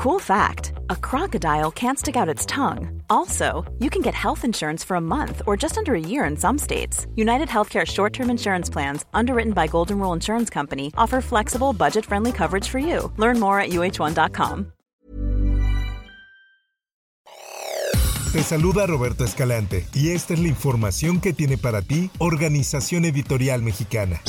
Cool fact a crocodile can't stick out its tongue. Also, you can get health insurance for a month or just under a year in some states. United Healthcare short term insurance plans, underwritten by Golden Rule Insurance Company, offer flexible, budget friendly coverage for you. Learn more at uh1.com. Te saluda Roberto Escalante y esta es la información que tiene para ti Organización Editorial Mexicana.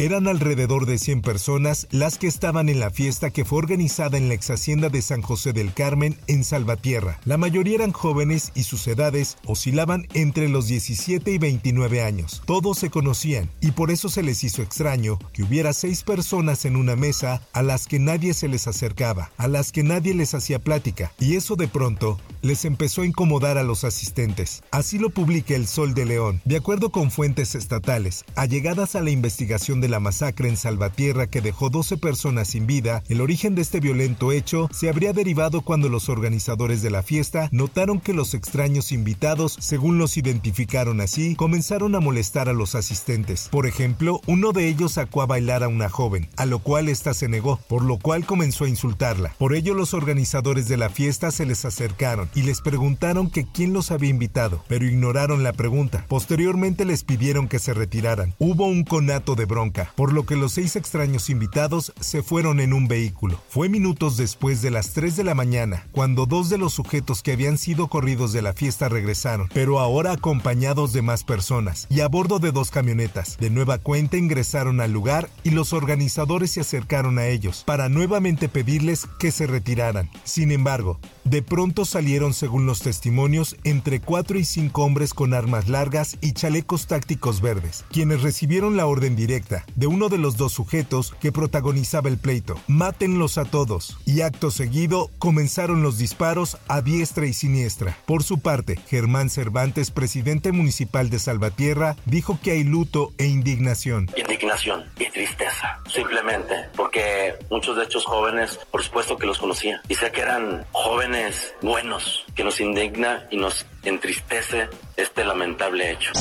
Eran alrededor de 100 personas las que estaban en la fiesta que fue organizada en la ex hacienda de San José del Carmen en Salvatierra. La mayoría eran jóvenes y sus edades oscilaban entre los 17 y 29 años. Todos se conocían y por eso se les hizo extraño que hubiera seis personas en una mesa a las que nadie se les acercaba, a las que nadie les hacía plática. Y eso de pronto les empezó a incomodar a los asistentes. Así lo publica El Sol de León. De acuerdo con fuentes estatales, allegadas a la investigación de la masacre en Salvatierra que dejó 12 personas sin vida, el origen de este violento hecho se habría derivado cuando los organizadores de la fiesta notaron que los extraños invitados, según los identificaron así, comenzaron a molestar a los asistentes. Por ejemplo, uno de ellos sacó a bailar a una joven, a lo cual ésta se negó, por lo cual comenzó a insultarla. Por ello los organizadores de la fiesta se les acercaron y les preguntaron que quién los había invitado, pero ignoraron la pregunta. Posteriormente les pidieron que se retiraran. Hubo un conato de bronca por lo que los seis extraños invitados se fueron en un vehículo. Fue minutos después de las 3 de la mañana, cuando dos de los sujetos que habían sido corridos de la fiesta regresaron, pero ahora acompañados de más personas, y a bordo de dos camionetas. De nueva cuenta ingresaron al lugar y los organizadores se acercaron a ellos, para nuevamente pedirles que se retiraran. Sin embargo, de pronto salieron, según los testimonios, entre cuatro y cinco hombres con armas largas y chalecos tácticos verdes, quienes recibieron la orden directa de uno de los dos sujetos que protagonizaba el pleito. Mátenlos a todos. Y acto seguido comenzaron los disparos a diestra y siniestra. Por su parte, Germán Cervantes, presidente municipal de Salvatierra, dijo que hay luto e indignación. Indignación y tristeza, simplemente, porque muchos de estos jóvenes, por supuesto que los conocía, y sé que eran jóvenes buenos, que nos indigna y nos entristece este lamentable hecho.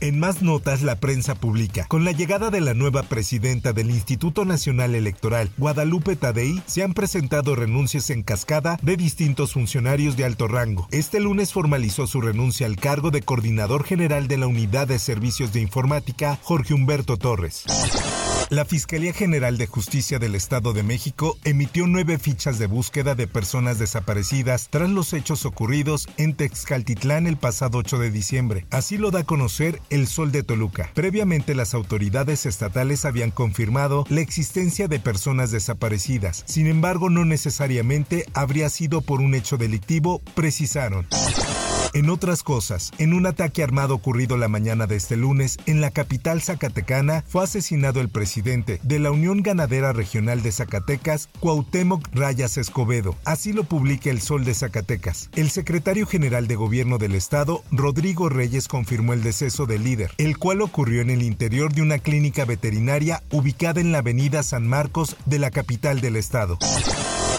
En más notas, la prensa publica. Con la llegada de la nueva presidenta del Instituto Nacional Electoral, Guadalupe Tadei, se han presentado renuncias en cascada de distintos funcionarios de alto rango. Este lunes formalizó su renuncia al cargo de coordinador general de la Unidad de Servicios de Informática, Jorge Humberto Torres. La Fiscalía General de Justicia del Estado de México emitió nueve fichas de búsqueda de personas desaparecidas tras los hechos ocurridos en Texcaltitlán el pasado 8 de diciembre. Así lo da a conocer El Sol de Toluca. Previamente las autoridades estatales habían confirmado la existencia de personas desaparecidas. Sin embargo, no necesariamente habría sido por un hecho delictivo, precisaron. En otras cosas, en un ataque armado ocurrido la mañana de este lunes en la capital zacatecana, fue asesinado el presidente de la Unión Ganadera Regional de Zacatecas, Cuauhtémoc Rayas Escobedo. Así lo publica El Sol de Zacatecas. El secretario general de Gobierno del Estado, Rodrigo Reyes, confirmó el deceso del líder, el cual ocurrió en el interior de una clínica veterinaria ubicada en la avenida San Marcos de la capital del estado.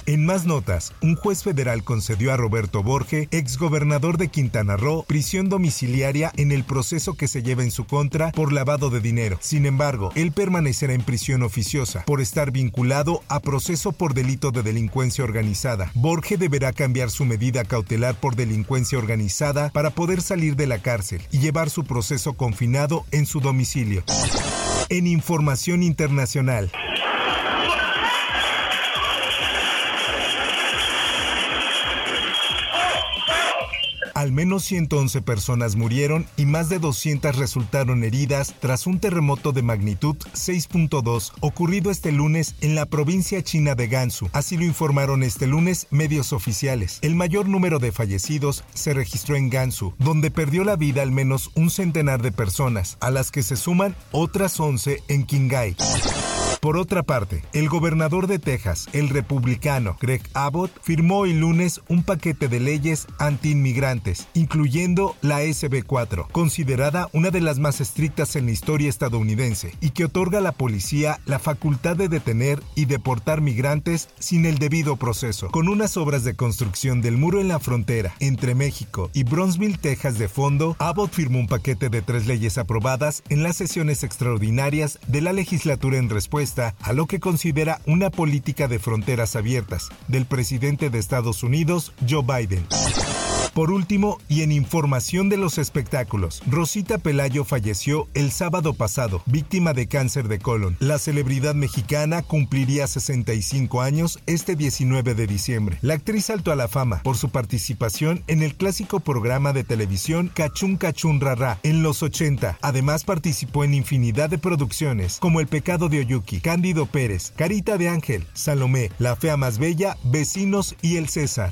En más notas, un juez federal concedió a Roberto Borge, exgobernador de Quintana Roo, prisión domiciliaria en el proceso que se lleva en su contra por lavado de dinero. Sin embargo, él permanecerá en prisión oficiosa por estar vinculado a proceso por delito de delincuencia organizada. Borge deberá cambiar su medida cautelar por delincuencia organizada para poder salir de la cárcel y llevar su proceso confinado en su domicilio. En información internacional. Al menos 111 personas murieron y más de 200 resultaron heridas tras un terremoto de magnitud 6.2 ocurrido este lunes en la provincia china de Gansu. Así lo informaron este lunes medios oficiales. El mayor número de fallecidos se registró en Gansu, donde perdió la vida al menos un centenar de personas, a las que se suman otras 11 en Qinghai. Por otra parte, el gobernador de Texas, el republicano Greg Abbott, firmó el lunes un paquete de leyes anti-inmigrantes, incluyendo la SB4, considerada una de las más estrictas en la historia estadounidense, y que otorga a la policía la facultad de detener y deportar migrantes sin el debido proceso. Con unas obras de construcción del muro en la frontera entre México y Bronzeville, Texas de fondo, Abbott firmó un paquete de tres leyes aprobadas en las sesiones extraordinarias de la legislatura en respuesta a lo que considera una política de fronteras abiertas del presidente de Estados Unidos, Joe Biden. Por último, y en información de los espectáculos, Rosita Pelayo falleció el sábado pasado, víctima de cáncer de colon. La celebridad mexicana cumpliría 65 años este 19 de diciembre. La actriz saltó a la fama por su participación en el clásico programa de televisión Cachún Cachún Rara en los 80. Además participó en infinidad de producciones como El pecado de Oyuki, Cándido Pérez, Carita de Ángel, Salomé, La fea más bella, Vecinos y El César.